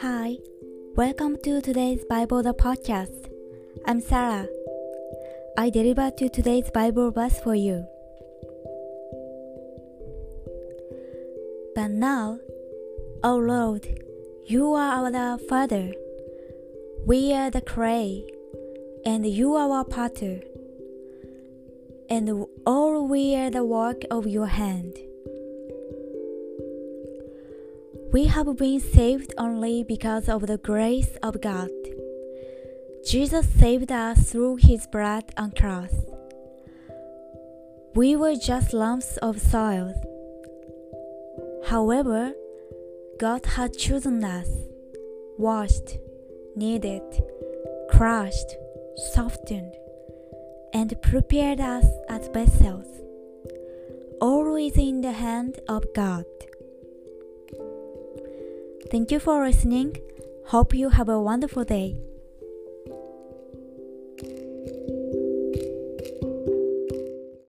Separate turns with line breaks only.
Hi, welcome to today's Bible the podcast. I'm Sarah. I deliver to today's Bible verse for you. But now, O Lord, you are our Father. We are the clay, and you are our potter, and all we are the work of your hand. We have been saved only because of the grace of God. Jesus saved us through his blood on cross. We were just lumps of soil. However, God had chosen us, washed, kneaded, crushed, softened, and prepared us as vessels, always in the hand of God. Thank you for listening. Hope you have a wonderful day.